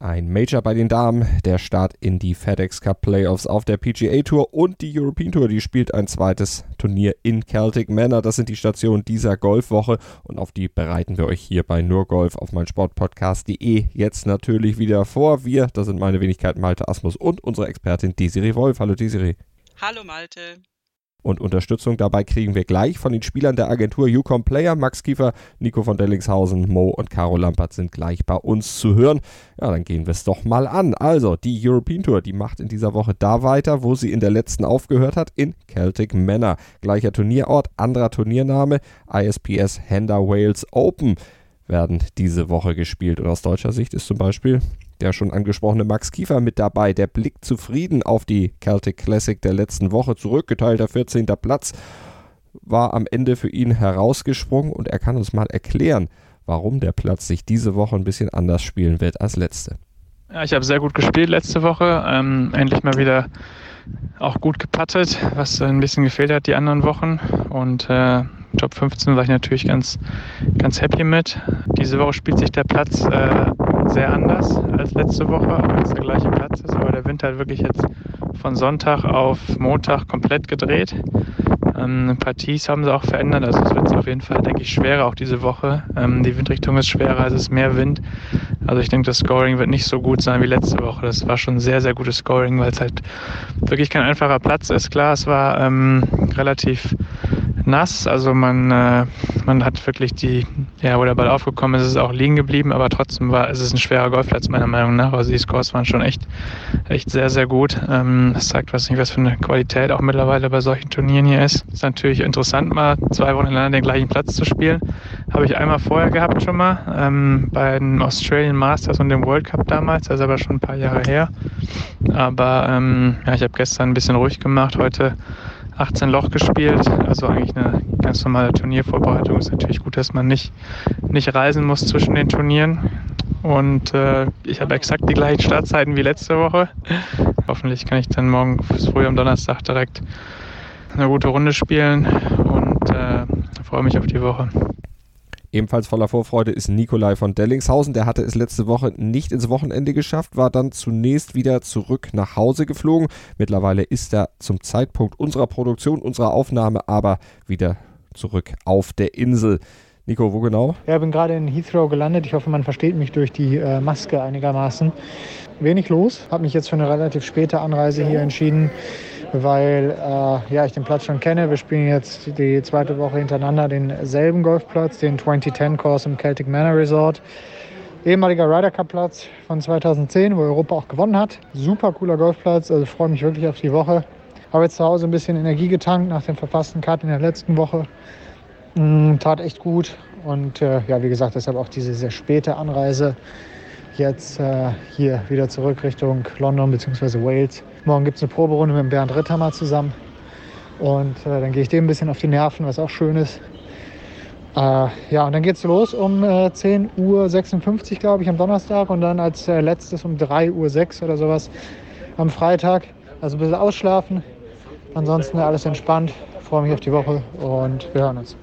ein Major bei den Damen, der Start in die FedEx Cup Playoffs auf der PGA Tour und die European Tour, die spielt ein zweites Turnier in Celtic Manor. Das sind die Stationen dieser Golfwoche und auf die bereiten wir euch hier bei Nur Golf auf meinsportpodcast.de jetzt natürlich wieder vor. Wir, das sind meine Wenigkeit Malte Asmus und unsere Expertin Desiree Wolf. Hallo Desiree. Hallo Malte. Und Unterstützung dabei kriegen wir gleich von den Spielern der Agentur Ucom Player. Max Kiefer, Nico von Dellingshausen, Mo und Caro Lampert sind gleich bei uns zu hören. Ja, dann gehen wir es doch mal an. Also, die European Tour, die macht in dieser Woche da weiter, wo sie in der letzten aufgehört hat, in Celtic Manor. Gleicher Turnierort, anderer Turniername, ISPS Hender Wales Open werden diese Woche gespielt. Und aus deutscher Sicht ist zum Beispiel der schon angesprochene Max Kiefer mit dabei. Der blickt zufrieden auf die Celtic Classic der letzten Woche zurück. Geteilter 14. Platz war am Ende für ihn herausgesprungen und er kann uns mal erklären, warum der Platz sich diese Woche ein bisschen anders spielen wird als letzte. Ja, ich habe sehr gut gespielt letzte Woche. Ähm, endlich mal wieder auch gut gepattet, was ein bisschen gefehlt hat die anderen Wochen. Und äh, Top 15 war ich natürlich ganz, ganz happy mit. Diese Woche spielt sich der Platz äh, sehr anders als letzte Woche, auch wenn es der gleiche Platz ist. Aber der Wind hat wirklich jetzt von Sonntag auf Montag komplett gedreht. Ähm, Partien haben sie auch verändert, also es wird auf jeden Fall, denke ich, schwerer auch diese Woche. Ähm, die Windrichtung ist schwerer, es ist mehr Wind. Also ich denke, das Scoring wird nicht so gut sein wie letzte Woche. Das war schon sehr, sehr gutes Scoring, weil es halt wirklich kein einfacher Platz ist. Klar, es war ähm, relativ nass. Also man, äh, man hat wirklich die, ja, wo der Ball aufgekommen ist, ist es auch liegen geblieben, aber trotzdem war es ein schwerer Golfplatz meiner Meinung nach. Also die Scores waren schon echt, echt sehr, sehr gut. Ähm, das zeigt was nicht, was für eine Qualität auch mittlerweile bei solchen Turnieren hier ist. Ist natürlich interessant, mal zwei Wochen hintereinander den gleichen Platz zu spielen. Habe ich einmal vorher gehabt schon mal, ähm, bei den Australian Masters und dem World Cup damals, das ist aber schon ein paar Jahre her. Aber ähm, ja, ich habe gestern ein bisschen ruhig gemacht, heute 18 Loch gespielt, also eigentlich eine ganz normale Turniervorbereitung. Ist natürlich gut, dass man nicht, nicht reisen muss zwischen den Turnieren. Und äh, ich habe exakt die gleichen Startzeiten wie letzte Woche. Hoffentlich kann ich dann morgen früh am Donnerstag direkt eine gute Runde spielen und äh, freue mich auf die Woche. Ebenfalls voller Vorfreude ist Nikolai von Dellingshausen. Der hatte es letzte Woche nicht ins Wochenende geschafft, war dann zunächst wieder zurück nach Hause geflogen. Mittlerweile ist er zum Zeitpunkt unserer Produktion, unserer Aufnahme aber wieder zurück auf der Insel. Nico, wo genau? Ja, ich bin gerade in Heathrow gelandet. Ich hoffe, man versteht mich durch die äh, Maske einigermaßen. Wenig los. Habe mich jetzt für eine relativ späte Anreise hier entschieden weil äh, ja, ich den Platz schon kenne. Wir spielen jetzt die zweite Woche hintereinander denselben Golfplatz, den 2010 Course im Celtic Manor Resort. Ehemaliger Ryder Cup Platz von 2010, wo Europa auch gewonnen hat. Super cooler Golfplatz, also freue mich wirklich auf die Woche. Habe jetzt zu Hause ein bisschen Energie getankt nach dem verpassten Cut in der letzten Woche. Mm, tat echt gut und äh, ja, wie gesagt, deshalb auch diese sehr späte Anreise jetzt äh, hier wieder zurück Richtung London bzw. Wales. Morgen gibt es eine Proberunde mit Bernd Ritthammer zusammen. Und äh, dann gehe ich dem ein bisschen auf die Nerven, was auch schön ist. Äh, ja, und dann geht es los um äh, 10.56 Uhr, glaube ich, am Donnerstag. Und dann als äh, letztes um 3.06 Uhr oder sowas am Freitag. Also ein bisschen ausschlafen. Ansonsten alles entspannt. Freue mich auf die Woche und wir hören uns.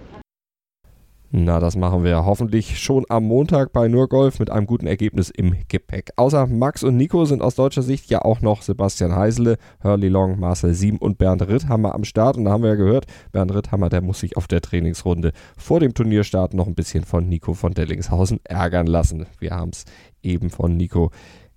Na, das machen wir hoffentlich schon am Montag bei Nurgolf mit einem guten Ergebnis im Gepäck. Außer Max und Nico sind aus deutscher Sicht ja auch noch Sebastian Heisele, Hurley Long, Marcel Sieben und Bernd Ritthammer am Start. Und da haben wir ja gehört, Bernd Ritthammer, der muss sich auf der Trainingsrunde vor dem Turnierstart noch ein bisschen von Nico von Dellingshausen ärgern lassen. Wir haben es eben von Nico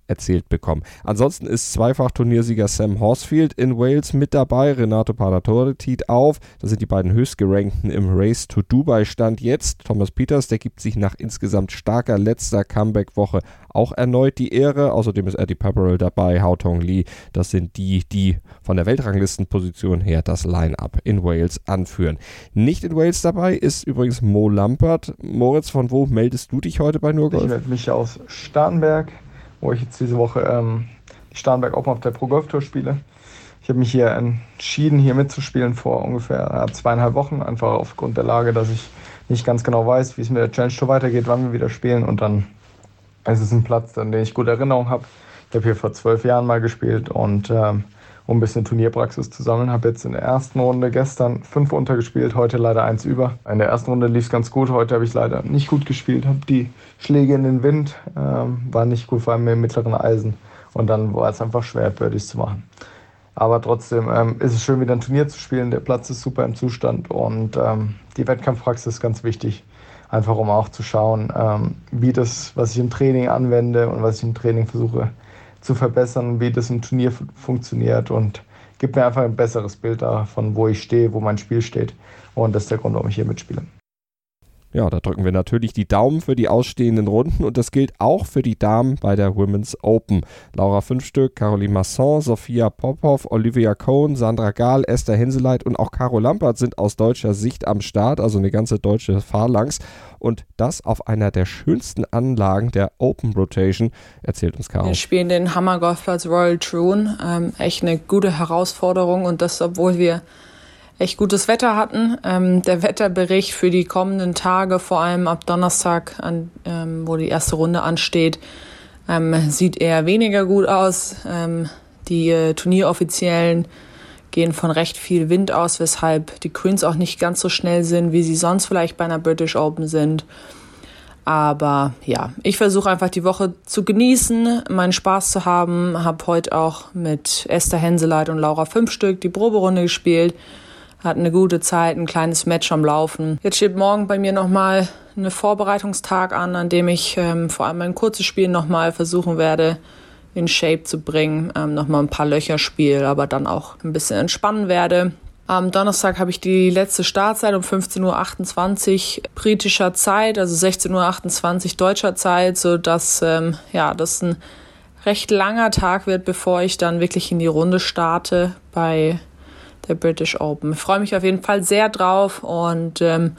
erzählt bekommen. Ansonsten ist Zweifach-Turniersieger Sam Horsfield in Wales mit dabei. Renato Paratore tiet auf. Das sind die beiden höchstgerankten im Race to Dubai Stand jetzt. Thomas Peters, der gibt sich nach insgesamt starker letzter Comeback-Woche auch erneut die Ehre. Außerdem ist Eddie Pepperell dabei, Hao Tong Lee. Das sind die, die von der Weltranglistenposition her das Line-Up in Wales anführen. Nicht in Wales dabei ist übrigens Mo Lampert. Moritz, von wo meldest du dich heute bei Nurgolf? Ich melde mich aus Starnberg wo ich jetzt diese Woche ähm, die Starnberg Open auf der Pro Golf Tour spiele. Ich habe mich hier entschieden, hier mitzuspielen vor ungefähr zweieinhalb Wochen, einfach aufgrund der Lage, dass ich nicht ganz genau weiß, wie es mit der Challenge Tour weitergeht, wann wir wieder spielen. Und dann ist es ein Platz, an den ich gute Erinnerungen habe. Ich habe hier vor zwölf Jahren mal gespielt und ähm, um ein bisschen Turnierpraxis zu sammeln. Habe jetzt in der ersten Runde gestern fünf untergespielt, heute leider eins über. In der ersten Runde lief es ganz gut, heute habe ich leider nicht gut gespielt, habe die Schläge in den Wind, ähm, war nicht gut, vor allem im mittleren Eisen. Und dann war es einfach schwer, Birdies zu machen. Aber trotzdem ähm, ist es schön, wieder ein Turnier zu spielen. Der Platz ist super im Zustand und ähm, die Wettkampfpraxis ist ganz wichtig. Einfach um auch zu schauen, ähm, wie das, was ich im Training anwende und was ich im Training versuche, zu verbessern, wie das im Turnier funktioniert und gibt mir einfach ein besseres Bild davon, wo ich stehe, wo mein Spiel steht. Und das ist der Grund, warum ich hier mitspiele. Ja, da drücken wir natürlich die Daumen für die ausstehenden Runden und das gilt auch für die Damen bei der Women's Open. Laura Fünfstück, Caroline Masson, Sophia Popov, Olivia Cohn, Sandra Gahl, Esther Henseleit und auch Caro Lampert sind aus deutscher Sicht am Start, also eine ganze deutsche Phalanx. Und das auf einer der schönsten Anlagen der Open Rotation, erzählt uns Caro. Wir spielen den Hammer Golfplatz Royal Troon. Ähm, echt eine gute Herausforderung und das, obwohl wir echt gutes Wetter hatten. Ähm, der Wetterbericht für die kommenden Tage, vor allem ab Donnerstag, an, ähm, wo die erste Runde ansteht, ähm, sieht eher weniger gut aus. Ähm, die äh, Turnieroffiziellen gehen von recht viel Wind aus, weshalb die Greens auch nicht ganz so schnell sind, wie sie sonst vielleicht bei einer British Open sind. Aber ja, ich versuche einfach die Woche zu genießen, meinen Spaß zu haben. Habe heute auch mit Esther Henseleit und Laura Fünfstück die Proberunde gespielt hatten eine gute Zeit, ein kleines Match am Laufen. Jetzt steht morgen bei mir nochmal eine Vorbereitungstag an, an dem ich ähm, vor allem mein kurzes Spiel nochmal versuchen werde, in Shape zu bringen, ähm, nochmal ein paar Löcher spiele, aber dann auch ein bisschen entspannen werde. Am Donnerstag habe ich die letzte Startzeit um 15.28 Uhr britischer Zeit, also 16.28 Uhr deutscher Zeit, sodass ähm, ja, das ein recht langer Tag wird, bevor ich dann wirklich in die Runde starte bei der British Open. Ich freue mich auf jeden Fall sehr drauf und ähm,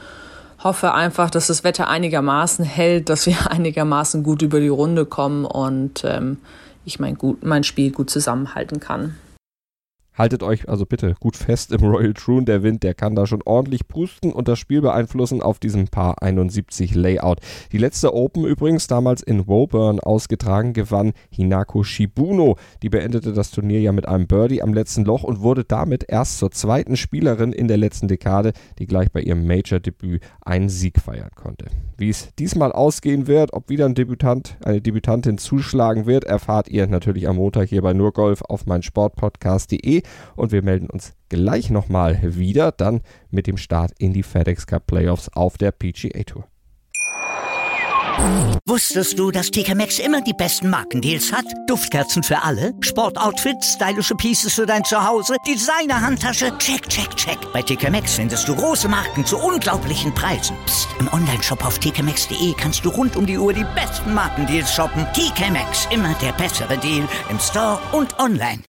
hoffe einfach, dass das Wetter einigermaßen hält, dass wir einigermaßen gut über die Runde kommen und ähm, ich mein, gut, mein Spiel gut zusammenhalten kann. Haltet euch also bitte gut fest im Royal Troon. Der Wind, der kann da schon ordentlich pusten und das Spiel beeinflussen auf diesem Paar 71 Layout. Die letzte Open übrigens damals in Woburn ausgetragen gewann Hinako Shibuno. Die beendete das Turnier ja mit einem Birdie am letzten Loch und wurde damit erst zur zweiten Spielerin in der letzten Dekade, die gleich bei ihrem Major-Debüt einen Sieg feiern konnte. Wie es diesmal ausgehen wird, ob wieder ein Debütant, eine Debütantin zuschlagen wird, erfahrt ihr natürlich am Montag hier bei Nurgolf auf meinsportpodcast.de und wir melden uns gleich nochmal wieder, dann mit dem Start in die FedEx Cup Playoffs auf der PGA Tour. Wusstest du, dass TK Maxx immer die besten Markendeals hat? Duftkerzen für alle, Sportoutfits, stylische Pieces für dein Zuhause, Designer-Handtasche, check, check, check. Bei TK Maxx findest du große Marken zu unglaublichen Preisen. Psst. im Onlineshop auf tkmaxx.de kannst du rund um die Uhr die besten Markendeals shoppen. TK Maxx, immer der bessere Deal im Store und online.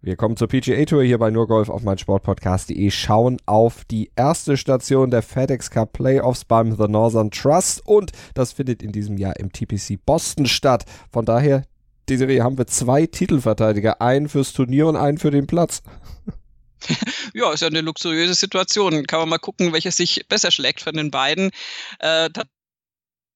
Wir kommen zur PGA Tour hier bei Nurgolf auf meinsportpodcast.de, schauen auf die erste Station der FedEx Cup Playoffs beim The Northern Trust und das findet in diesem Jahr im TPC Boston statt. Von daher, Desiree, haben wir zwei Titelverteidiger, einen fürs Turnier und einen für den Platz. ja, ist ja eine luxuriöse Situation. Kann man mal gucken, welcher sich besser schlägt von den beiden. Äh,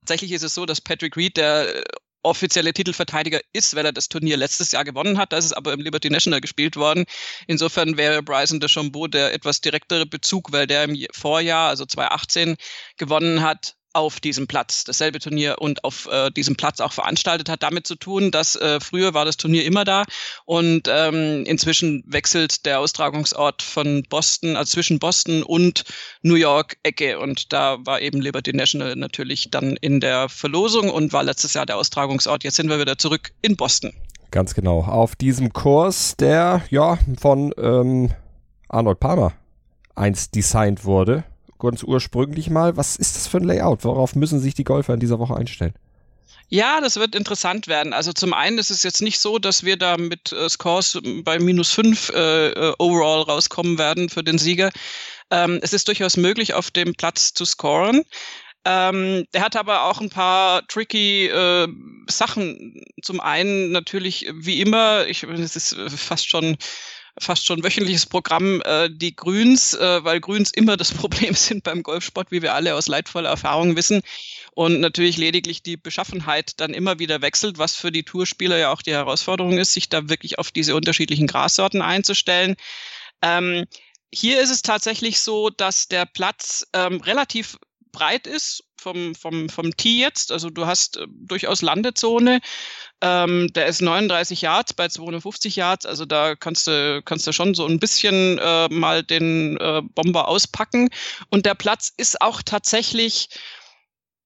tatsächlich ist es so, dass Patrick Reed, der offizielle Titelverteidiger ist, weil er das Turnier letztes Jahr gewonnen hat. Da ist es aber im Liberty National gespielt worden. Insofern wäre Bryson de Chambeau der etwas direktere Bezug, weil der im Vorjahr, also 2018, gewonnen hat auf diesem Platz, dasselbe Turnier und auf äh, diesem Platz auch veranstaltet hat, damit zu tun, dass äh, früher war das Turnier immer da und ähm, inzwischen wechselt der Austragungsort von Boston, also zwischen Boston und New York Ecke und da war eben Liberty National natürlich dann in der Verlosung und war letztes Jahr der Austragungsort. Jetzt sind wir wieder zurück in Boston. Ganz genau. Auf diesem Kurs, der ja von ähm, Arnold Palmer einst designt wurde ganz ursprünglich mal. Was ist das für ein Layout? Worauf müssen sich die Golfer in dieser Woche einstellen? Ja, das wird interessant werden. Also zum einen ist es jetzt nicht so, dass wir da mit äh, Scores bei minus fünf äh, äh, overall rauskommen werden für den Sieger. Ähm, es ist durchaus möglich, auf dem Platz zu scoren. Ähm, der hat aber auch ein paar tricky äh, Sachen. Zum einen natürlich wie immer, ich es ist fast schon fast schon wöchentliches Programm äh, die Grüns, äh, weil Grüns immer das Problem sind beim Golfsport, wie wir alle aus leidvoller Erfahrung wissen. Und natürlich lediglich die Beschaffenheit dann immer wieder wechselt, was für die Tourspieler ja auch die Herausforderung ist, sich da wirklich auf diese unterschiedlichen Grassorten einzustellen. Ähm, hier ist es tatsächlich so, dass der Platz ähm, relativ breit ist vom, vom, vom Tee jetzt. Also du hast äh, durchaus Landezone. Ähm, der ist 39 Yards bei 250 Yards. Also da kannst du, kannst du schon so ein bisschen äh, mal den äh, Bomber auspacken. Und der Platz ist auch tatsächlich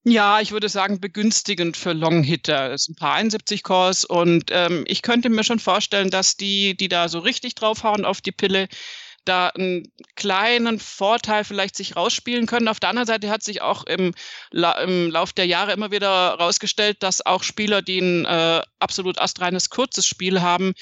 ja, ich würde sagen, begünstigend für Longhitter. Es sind ein paar 71 Cores und ähm, ich könnte mir schon vorstellen, dass die, die da so richtig draufhauen auf die Pille, da einen kleinen Vorteil vielleicht sich rausspielen können. Auf der anderen Seite hat sich auch im, La im Lauf der Jahre immer wieder herausgestellt, dass auch Spieler, die ein äh, absolut astreines kurzes Spiel haben,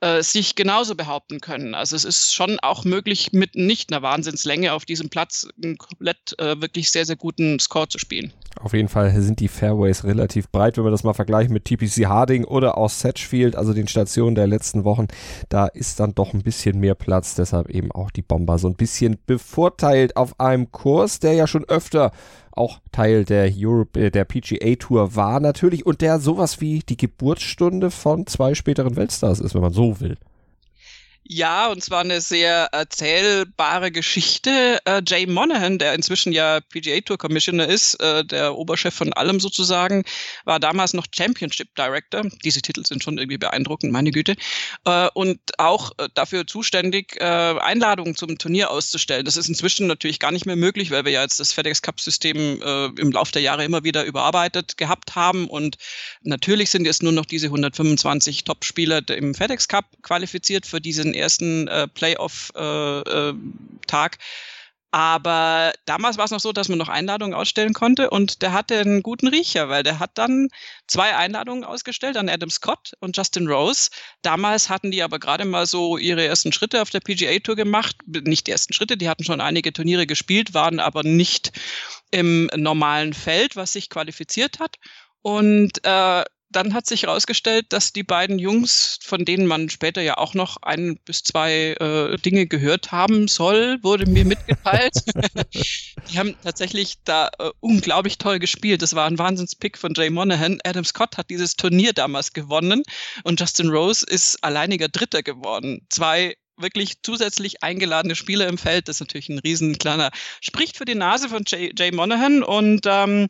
äh, sich genauso behaupten können. Also es ist schon auch möglich, mit nicht einer Wahnsinnslänge auf diesem Platz einen komplett äh, wirklich sehr, sehr guten Score zu spielen. Auf jeden Fall sind die Fairways relativ breit, wenn wir das mal vergleichen mit TPC Harding oder auch Satchfield, also den Stationen der letzten Wochen. Da ist dann doch ein bisschen mehr Platz, deshalb eben auch die Bomber so ein bisschen bevorteilt auf einem Kurs, der ja schon öfter auch Teil der Europe, äh, der PGA Tour war natürlich und der sowas wie die Geburtsstunde von zwei späteren Weltstars ist, wenn man so will. Ja, und zwar eine sehr erzählbare Geschichte. Äh, Jay Monahan, der inzwischen ja PGA Tour Commissioner ist, äh, der Oberchef von allem sozusagen, war damals noch Championship Director. Diese Titel sind schon irgendwie beeindruckend, meine Güte. Äh, und auch äh, dafür zuständig, äh, Einladungen zum Turnier auszustellen. Das ist inzwischen natürlich gar nicht mehr möglich, weil wir ja jetzt das FedEx Cup System äh, im Laufe der Jahre immer wieder überarbeitet gehabt haben. Und natürlich sind jetzt nur noch diese 125 Top-Spieler im FedEx Cup qualifiziert für diesen ersten äh, Playoff-Tag. Äh, äh, aber damals war es noch so, dass man noch Einladungen ausstellen konnte und der hatte einen guten Riecher, weil der hat dann zwei Einladungen ausgestellt an Adam Scott und Justin Rose. Damals hatten die aber gerade mal so ihre ersten Schritte auf der PGA Tour gemacht. Nicht die ersten Schritte, die hatten schon einige Turniere gespielt, waren aber nicht im normalen Feld, was sich qualifiziert hat. Und äh, dann hat sich herausgestellt, dass die beiden Jungs, von denen man später ja auch noch ein bis zwei äh, Dinge gehört haben soll, wurde mir mitgeteilt. die haben tatsächlich da äh, unglaublich toll gespielt. Das war ein Wahnsinnspick von Jay Monahan. Adam Scott hat dieses Turnier damals gewonnen und Justin Rose ist alleiniger Dritter geworden. Zwei wirklich zusätzlich eingeladene Spieler im Feld. Das ist natürlich ein riesen kleiner, spricht für die Nase von Jay, Jay Monahan und ähm,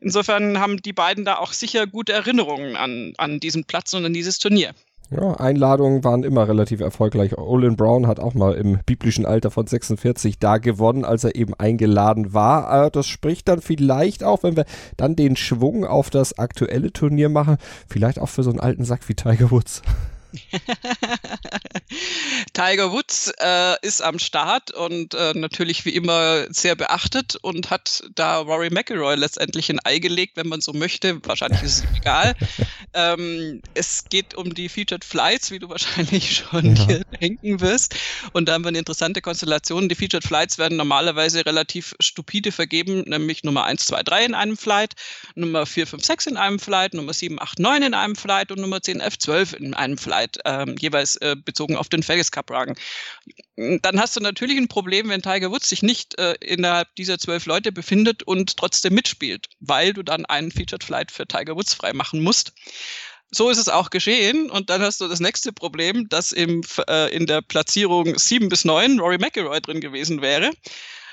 insofern haben die beiden da auch sicher gute Erinnerungen an, an diesen Platz und an dieses Turnier. Ja, Einladungen waren immer relativ erfolgreich. Olin Brown hat auch mal im biblischen Alter von 46 da gewonnen, als er eben eingeladen war. Äh, das spricht dann vielleicht auch, wenn wir dann den Schwung auf das aktuelle Turnier machen, vielleicht auch für so einen alten Sack wie Tiger Woods. Tiger Woods äh, ist am Start und äh, natürlich wie immer sehr beachtet und hat da Rory McIlroy letztendlich ein Ei gelegt, wenn man so möchte. Wahrscheinlich ist es egal. ähm, es geht um die Featured Flights, wie du wahrscheinlich schon ja. hier denken wirst. Und da haben wir eine interessante Konstellation. Die Featured Flights werden normalerweise relativ stupide vergeben, nämlich Nummer 1, 2, 3 in einem Flight, Nummer 4, 5, 6 in einem Flight, Nummer 7, 8, 9 in einem Flight und Nummer 10, 11, 12 in einem Flight. Zeit, ähm, jeweils äh, bezogen auf den FedEx Cup Rang. Dann hast du natürlich ein Problem, wenn Tiger Woods sich nicht äh, innerhalb dieser zwölf Leute befindet und trotzdem mitspielt, weil du dann einen Featured Flight für Tiger Woods freimachen musst. So ist es auch geschehen. Und dann hast du das nächste Problem, dass im, äh, in der Platzierung sieben bis neun Rory McIlroy drin gewesen wäre.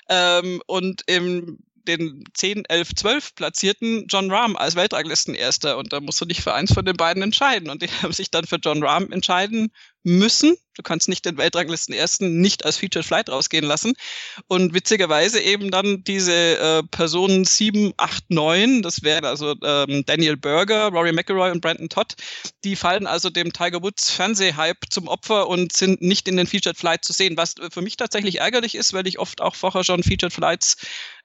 Ähm, und im den 10, 11, 12 platzierten John Rahm als Weltranglistenerster und da musst du dich für eins von den beiden entscheiden und die haben sich dann für John Rahm entscheiden müssen. Du kannst nicht den Weltranglisten ersten nicht als Featured Flight rausgehen lassen. Und witzigerweise eben dann diese äh, Personen 7, 8, 9, das wären also ähm, Daniel Berger, Rory McIlroy und Brandon Todd, die fallen also dem Tiger Woods Fernsehhype zum Opfer und sind nicht in den Featured Flight zu sehen, was für mich tatsächlich ärgerlich ist, weil ich oft auch vorher schon Featured Flights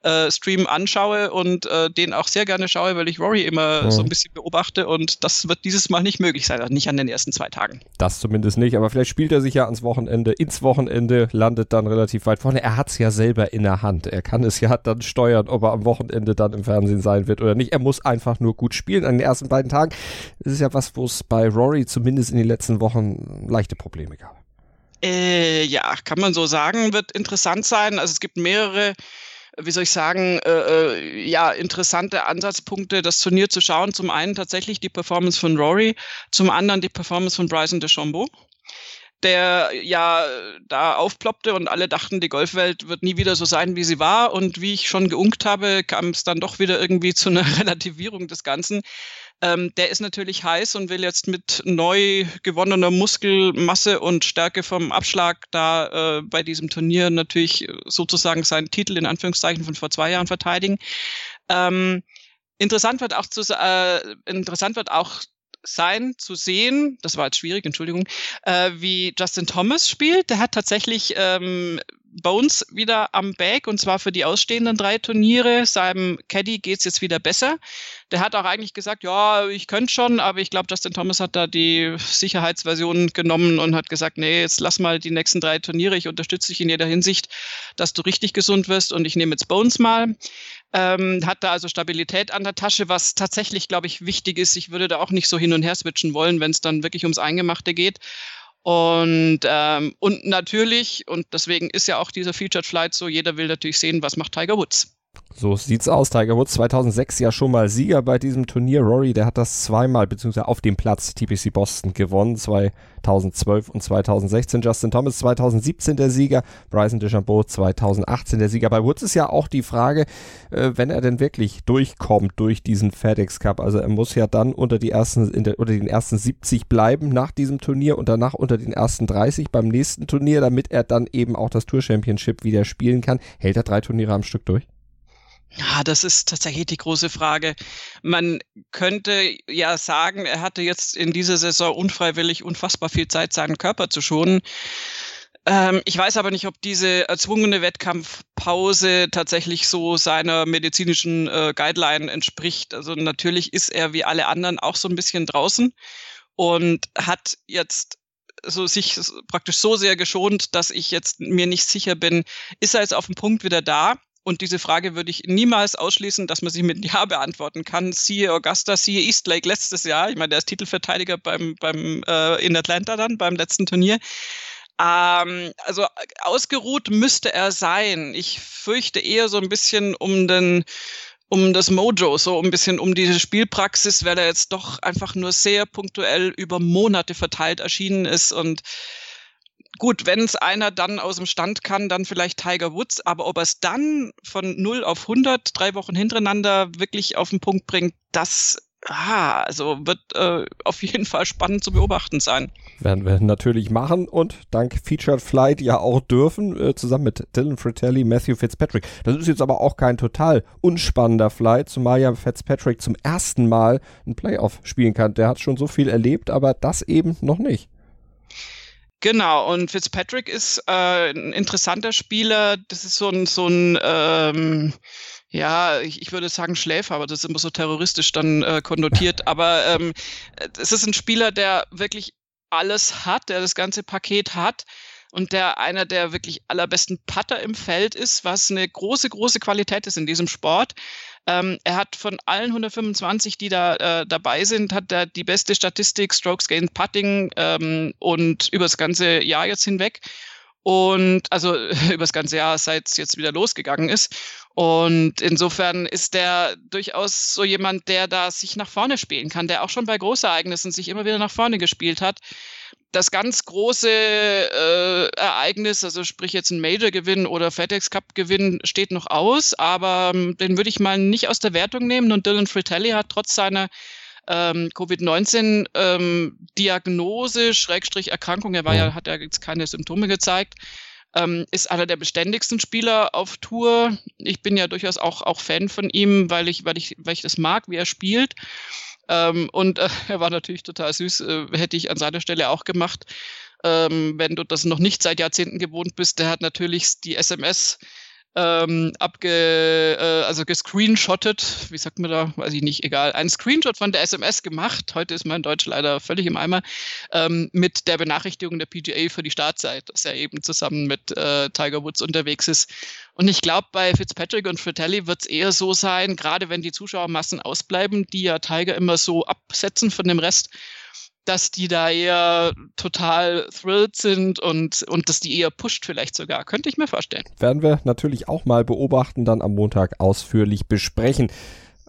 äh, Stream anschaue und äh, den auch sehr gerne schaue, weil ich Rory immer mhm. so ein bisschen beobachte und das wird dieses Mal nicht möglich sein, also nicht an den ersten zwei Tagen. Das zumindest nicht aber vielleicht spielt er sich ja ans Wochenende, ins Wochenende, landet dann relativ weit vorne. Er hat es ja selber in der Hand. Er kann es ja dann steuern, ob er am Wochenende dann im Fernsehen sein wird oder nicht. Er muss einfach nur gut spielen an den ersten beiden Tagen. Das ist ja was, wo es bei Rory zumindest in den letzten Wochen leichte Probleme gab. Äh, ja, kann man so sagen, wird interessant sein. Also es gibt mehrere wie soll ich sagen, äh, äh, ja, interessante Ansatzpunkte, das Turnier zu schauen. Zum einen tatsächlich die Performance von Rory, zum anderen die Performance von Bryson DeChambeau der ja da aufploppte und alle dachten, die Golfwelt wird nie wieder so sein, wie sie war. Und wie ich schon geunkt habe, kam es dann doch wieder irgendwie zu einer Relativierung des Ganzen. Ähm, der ist natürlich heiß und will jetzt mit neu gewonnener Muskelmasse und Stärke vom Abschlag da äh, bei diesem Turnier natürlich sozusagen seinen Titel in Anführungszeichen von vor zwei Jahren verteidigen. Ähm, interessant wird auch zu, äh, interessant wird auch sein, zu sehen, das war jetzt schwierig, Entschuldigung, äh, wie Justin Thomas spielt. Der hat tatsächlich ähm, Bones wieder am Bag und zwar für die ausstehenden drei Turniere. Seinem Caddy geht's jetzt wieder besser. Der hat auch eigentlich gesagt, ja, ich könnte schon, aber ich glaube, Justin Thomas hat da die Sicherheitsversion genommen und hat gesagt, nee, jetzt lass mal die nächsten drei Turniere. Ich unterstütze dich in jeder Hinsicht, dass du richtig gesund wirst und ich nehme jetzt Bones mal. Ähm, hat da also Stabilität an der Tasche, was tatsächlich, glaube ich, wichtig ist. Ich würde da auch nicht so hin und her switchen wollen, wenn es dann wirklich ums Eingemachte geht. Und, ähm, und natürlich, und deswegen ist ja auch dieser Featured Flight so, jeder will natürlich sehen, was macht Tiger Woods. So sieht's aus. Tiger Woods 2006 ja schon mal Sieger bei diesem Turnier. Rory, der hat das zweimal, beziehungsweise auf dem Platz TPC Boston gewonnen. 2012 und 2016. Justin Thomas 2017 der Sieger. Bryson DeChambeau 2018 der Sieger. Bei Woods ist ja auch die Frage, äh, wenn er denn wirklich durchkommt durch diesen FedEx Cup. Also er muss ja dann unter die ersten, der, unter den ersten 70 bleiben nach diesem Turnier und danach unter den ersten 30 beim nächsten Turnier, damit er dann eben auch das Tour Championship wieder spielen kann. Hält er drei Turniere am Stück durch? Ja, das ist tatsächlich die große Frage. Man könnte ja sagen, er hatte jetzt in dieser Saison unfreiwillig unfassbar viel Zeit, seinen Körper zu schonen. Ähm, ich weiß aber nicht, ob diese erzwungene Wettkampfpause tatsächlich so seiner medizinischen äh, Guideline entspricht. Also natürlich ist er wie alle anderen auch so ein bisschen draußen und hat jetzt so sich praktisch so sehr geschont, dass ich jetzt mir nicht sicher bin, ist er jetzt auf dem Punkt wieder da? Und diese Frage würde ich niemals ausschließen, dass man sie mit Ja beantworten kann. Siehe Augusta, siehe Eastlake letztes Jahr. Ich meine, der ist Titelverteidiger beim, beim, äh, in Atlanta dann, beim letzten Turnier. Ähm, also ausgeruht müsste er sein. Ich fürchte eher so ein bisschen um den, um das Mojo, so ein bisschen um diese Spielpraxis, weil er jetzt doch einfach nur sehr punktuell über Monate verteilt erschienen ist und Gut, wenn es einer dann aus dem Stand kann, dann vielleicht Tiger Woods, aber ob er es dann von 0 auf 100, drei Wochen hintereinander wirklich auf den Punkt bringt, das Ah, also wird äh, auf jeden Fall spannend zu beobachten sein. Werden wir natürlich machen und dank Featured Flight ja auch dürfen, äh, zusammen mit Dylan Fratelli, Matthew Fitzpatrick. Das ist jetzt aber auch kein total unspannender Flight, zumal ja Fitzpatrick zum ersten Mal ein Playoff spielen kann. Der hat schon so viel erlebt, aber das eben noch nicht. Genau, und Fitzpatrick ist äh, ein interessanter Spieler. Das ist so ein, so ein ähm, ja, ich, ich würde sagen Schläfer, aber das ist immer so terroristisch dann äh, konnotiert. aber ähm, es ist ein Spieler, der wirklich alles hat, der das ganze Paket hat und der einer der wirklich allerbesten Putter im Feld ist, was eine große, große Qualität ist in diesem Sport. Ähm, er hat von allen 125, die da äh, dabei sind, hat er die beste Statistik, Strokes Gained Putting ähm, und über das ganze Jahr jetzt hinweg. Und also über das ganze Jahr, seit es jetzt wieder losgegangen ist. Und insofern ist der durchaus so jemand, der da sich nach vorne spielen kann, der auch schon bei Großereignissen sich immer wieder nach vorne gespielt hat das ganz große äh, Ereignis, also sprich jetzt ein Major-Gewinn oder FedEx-Cup-Gewinn, steht noch aus, aber ähm, den würde ich mal nicht aus der Wertung nehmen. Und Dylan Fratelli hat trotz seiner ähm, Covid-19-Diagnose, ähm, Schrägstrich Erkrankung, er war ja, hat ja jetzt keine Symptome gezeigt, ähm, ist einer der beständigsten Spieler auf Tour. Ich bin ja durchaus auch, auch Fan von ihm, weil ich, weil ich, weil ich das mag, wie er spielt. Ähm, und äh, er war natürlich total süß, äh, hätte ich an seiner Stelle auch gemacht. Ähm, wenn du das noch nicht seit Jahrzehnten gewohnt bist, der hat natürlich die SMS ähm, abge, äh, also gescreenshottet, wie sagt man da, weiß ich nicht, egal, ein Screenshot von der SMS gemacht. Heute ist mein Deutsch leider völlig im Eimer, ähm, mit der Benachrichtigung der PGA für die Startzeit, dass er eben zusammen mit äh, Tiger Woods unterwegs ist. Und ich glaube, bei Fitzpatrick und Fratelli wird es eher so sein, gerade wenn die Zuschauermassen ausbleiben, die ja Tiger immer so absetzen von dem Rest, dass die da eher total thrilled sind und, und dass die eher pusht vielleicht sogar. Könnte ich mir vorstellen. Werden wir natürlich auch mal beobachten, dann am Montag ausführlich besprechen.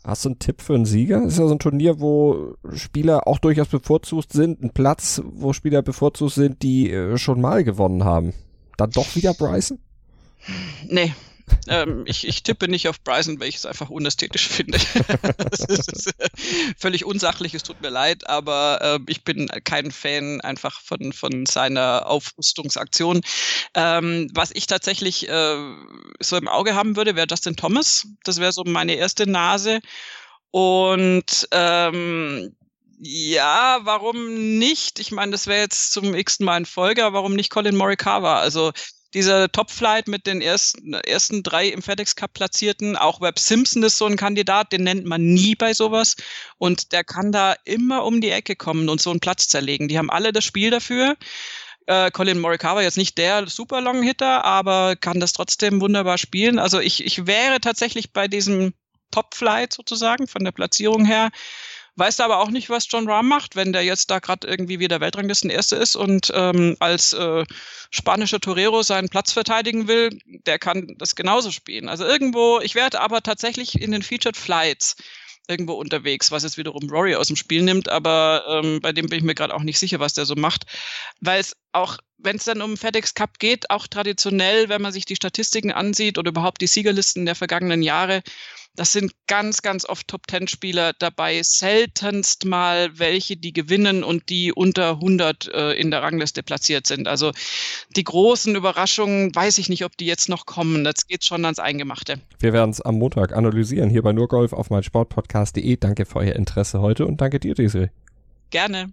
Hast du einen Tipp für einen Sieger? Ist ja so ein Turnier, wo Spieler auch durchaus bevorzugt sind. Ein Platz, wo Spieler bevorzugt sind, die äh, schon mal gewonnen haben. Dann doch wieder Bryson? Nee, ähm, ich, ich, tippe nicht auf Bryson, weil ich es einfach unästhetisch finde. das ist, ist, völlig unsachlich, es tut mir leid, aber äh, ich bin kein Fan einfach von, von seiner Aufrüstungsaktion. Ähm, was ich tatsächlich äh, so im Auge haben würde, wäre Justin Thomas. Das wäre so meine erste Nase. Und ähm, ja, warum nicht? Ich meine, das wäre jetzt zum x-ten Mal in Folge, aber warum nicht Colin Morikawa? Also dieser Top-Flight mit den ersten, ersten drei im FedEx Cup platzierten. Auch Webb Simpson ist so ein Kandidat, den nennt man nie bei sowas. Und der kann da immer um die Ecke kommen und so einen Platz zerlegen. Die haben alle das Spiel dafür. Äh, Colin Morikawa jetzt nicht der super Long Hitter, aber kann das trotzdem wunderbar spielen. Also ich, ich wäre tatsächlich bei diesem Top Flight sozusagen von der Platzierung her Weiß aber auch nicht, was John Rahm macht, wenn der jetzt da gerade irgendwie wieder Weltranglisten-Erste ist und ähm, als äh, spanischer Torero seinen Platz verteidigen will, der kann das genauso spielen. Also irgendwo, ich werde aber tatsächlich in den Featured Flights irgendwo unterwegs, was jetzt wiederum Rory aus dem Spiel nimmt, aber ähm, bei dem bin ich mir gerade auch nicht sicher, was der so macht, weil es auch, wenn es dann um FedEx Cup geht, auch traditionell, wenn man sich die Statistiken ansieht oder überhaupt die Siegerlisten der vergangenen Jahre, das sind ganz, ganz oft Top-10-Spieler dabei, seltenst mal welche, die gewinnen und die unter 100 äh, in der Rangliste platziert sind. Also die großen Überraschungen, weiß ich nicht, ob die jetzt noch kommen. Das geht schon ans Eingemachte. Wir werden es am Montag analysieren, hier bei Nurgolf auf meinsportpodcast.de. Danke für euer Interesse heute und danke dir, Desiree. Gerne.